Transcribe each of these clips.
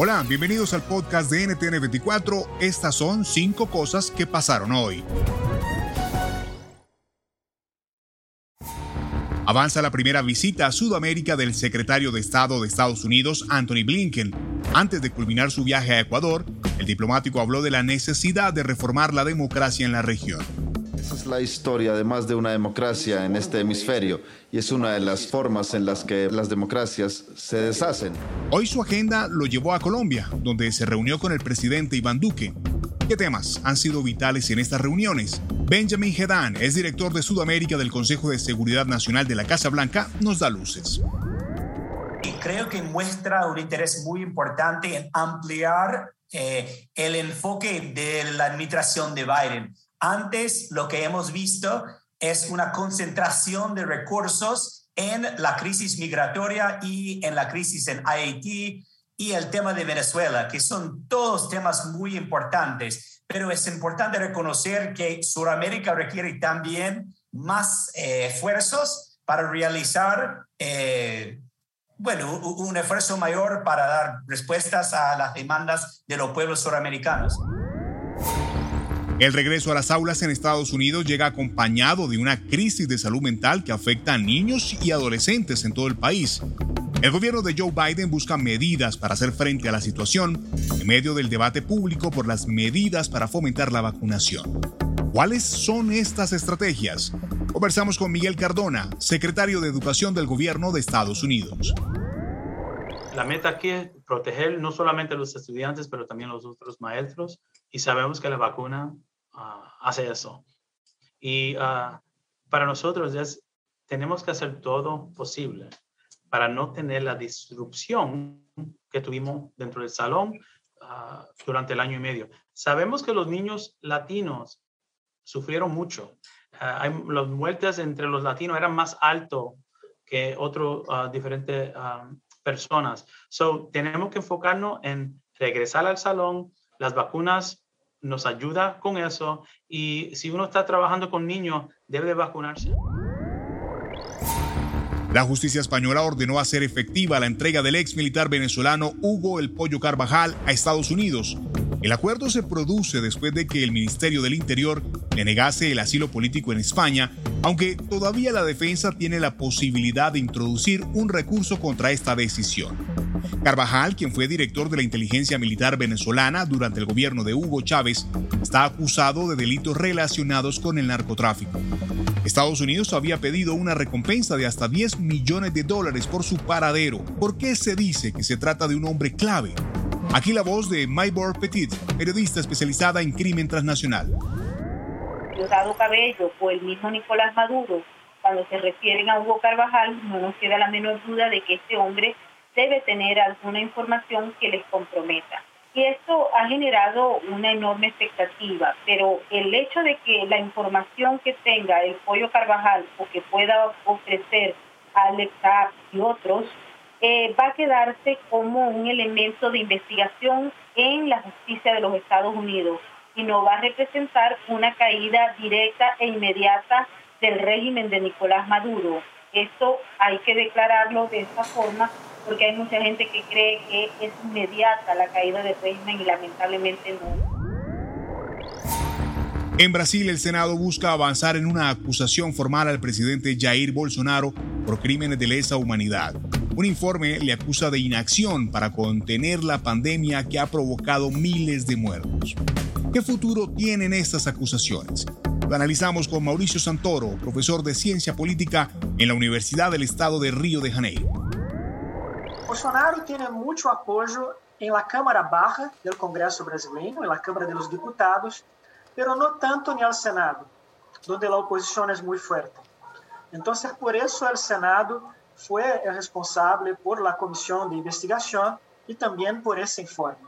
Hola, bienvenidos al podcast de NTN24. Estas son cinco cosas que pasaron hoy. Avanza la primera visita a Sudamérica del secretario de Estado de Estados Unidos, Anthony Blinken. Antes de culminar su viaje a Ecuador, el diplomático habló de la necesidad de reformar la democracia en la región. Esa es la historia de más de una democracia en este hemisferio y es una de las formas en las que las democracias se deshacen. Hoy su agenda lo llevó a Colombia, donde se reunió con el presidente Iván Duque. ¿Qué temas han sido vitales en estas reuniones? Benjamin Hedán es director de Sudamérica del Consejo de Seguridad Nacional de la Casa Blanca, nos da luces. Creo que muestra un interés muy importante en ampliar eh, el enfoque de la administración de Biden antes lo que hemos visto es una concentración de recursos en la crisis migratoria y en la crisis en Haití y el tema de Venezuela, que son todos temas muy importantes, pero es importante reconocer que Sudamérica requiere también más eh, esfuerzos para realizar, eh, bueno, un esfuerzo mayor para dar respuestas a las demandas de los pueblos suramericanos. El regreso a las aulas en Estados Unidos llega acompañado de una crisis de salud mental que afecta a niños y adolescentes en todo el país. El gobierno de Joe Biden busca medidas para hacer frente a la situación en medio del debate público por las medidas para fomentar la vacunación. ¿Cuáles son estas estrategias? Conversamos con Miguel Cardona, secretario de Educación del gobierno de Estados Unidos. La meta aquí es proteger no solamente a los estudiantes, pero también a los otros maestros. Y sabemos que la vacuna hace eso. Y ah, para nosotros es, tenemos que hacer todo posible para no tener la disrupción que tuvimos dentro del salón ah, durante el año y medio. Sabemos que los niños latinos sufrieron mucho. Ah, hay, las muertes entre los latinos eran más alto que otras diferentes personas. So, tenemos que enfocarnos en regresar al salón. Las vacunas nos ayuda con eso y si uno está trabajando con niños, debe vacunarse. La justicia española ordenó hacer efectiva la entrega del ex militar venezolano Hugo El Pollo Carvajal a Estados Unidos. El acuerdo se produce después de que el Ministerio del Interior le negase el asilo político en España, aunque todavía la defensa tiene la posibilidad de introducir un recurso contra esta decisión. Carvajal, quien fue director de la inteligencia militar venezolana durante el gobierno de Hugo Chávez, está acusado de delitos relacionados con el narcotráfico. Estados Unidos había pedido una recompensa de hasta 10 millones de dólares por su paradero. ¿Por qué se dice que se trata de un hombre clave? Aquí la voz de Maybor Petit, periodista especializada en crimen transnacional. Diosdado Cabello o el mismo Nicolás Maduro, cuando se refieren a Hugo Carvajal, no nos queda la menor duda de que este hombre debe tener alguna información que les comprometa. Y esto ha generado una enorme expectativa, pero el hecho de que la información que tenga el pollo Carvajal o que pueda ofrecer Alex y otros eh, va a quedarse como un elemento de investigación en la justicia de los Estados Unidos y no va a representar una caída directa e inmediata del régimen de Nicolás Maduro. Esto hay que declararlo de esta forma porque hay mucha gente que cree que es inmediata la caída del régimen y lamentablemente no. En Brasil, el Senado busca avanzar en una acusación formal al presidente Jair Bolsonaro por crímenes de lesa humanidad. Un informe le acusa de inacción para contener la pandemia que ha provocado miles de muertos. ¿Qué futuro tienen estas acusaciones? Lo analizamos con Mauricio Santoro, profesor de Ciencia Política en la Universidad del Estado de Río de Janeiro. Bolsonaro tiene mucho apoyo en la Cámara Baja del Congreso brasileño, en la Cámara de los Diputados, pero no tanto en el Senado, donde la oposición es muy fuerte. Entonces, por eso el Senado fue el responsable por la comisión de investigación y también por ese informe.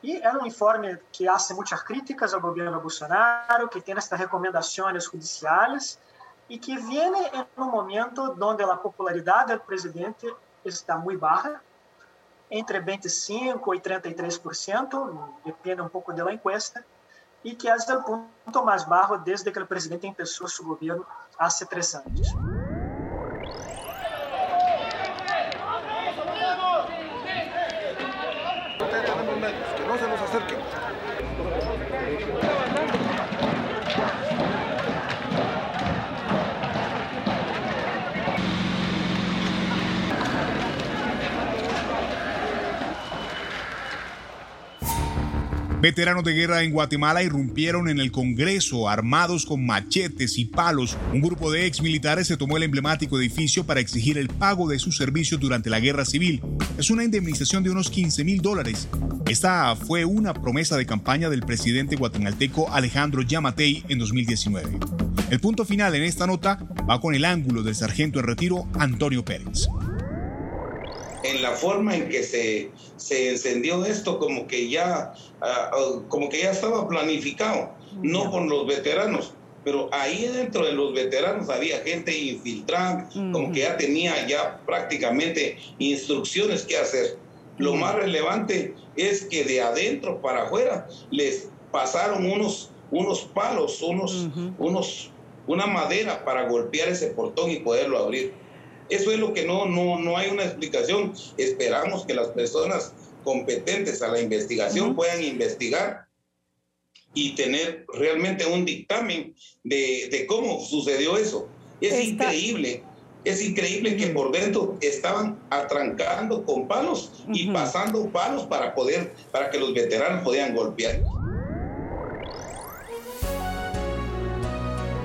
Y es un informe que hace muchas críticas al gobierno Bolsonaro, que tiene estas recomendaciones judiciales y que viene en un momento donde la popularidad del presidente está muy baja, entre 25 y 33%, depende un poco de la encuesta, y que es el punto más bajo desde que el presidente empezó su gobierno hace tres años. no se nos acerquen. Veteranos de guerra en Guatemala irrumpieron en el Congreso armados con machetes y palos. Un grupo de ex militares se tomó el emblemático edificio para exigir el pago de sus servicios durante la guerra civil. Es una indemnización de unos 15 mil dólares. Esta fue una promesa de campaña del presidente guatemalteco Alejandro Yamatei en 2019. El punto final en esta nota va con el ángulo del sargento en retiro Antonio Pérez en la forma en que se, se encendió esto, como que ya, ah, ah, como que ya estaba planificado, no con los veteranos. Pero ahí dentro de los veteranos había gente infiltrada, como que ya tenía ya prácticamente instrucciones que hacer. Lo más relevante es que de adentro para afuera les pasaron unos, unos palos, unos, unos, una madera para golpear ese portón y poderlo abrir. Eso es lo que no, no, no hay una explicación. Esperamos que las personas competentes a la investigación puedan investigar y tener realmente un dictamen de, de cómo sucedió eso. Es increíble, es increíble que por dentro estaban atrancando con palos y pasando palos para poder, para que los veteranos podían golpear.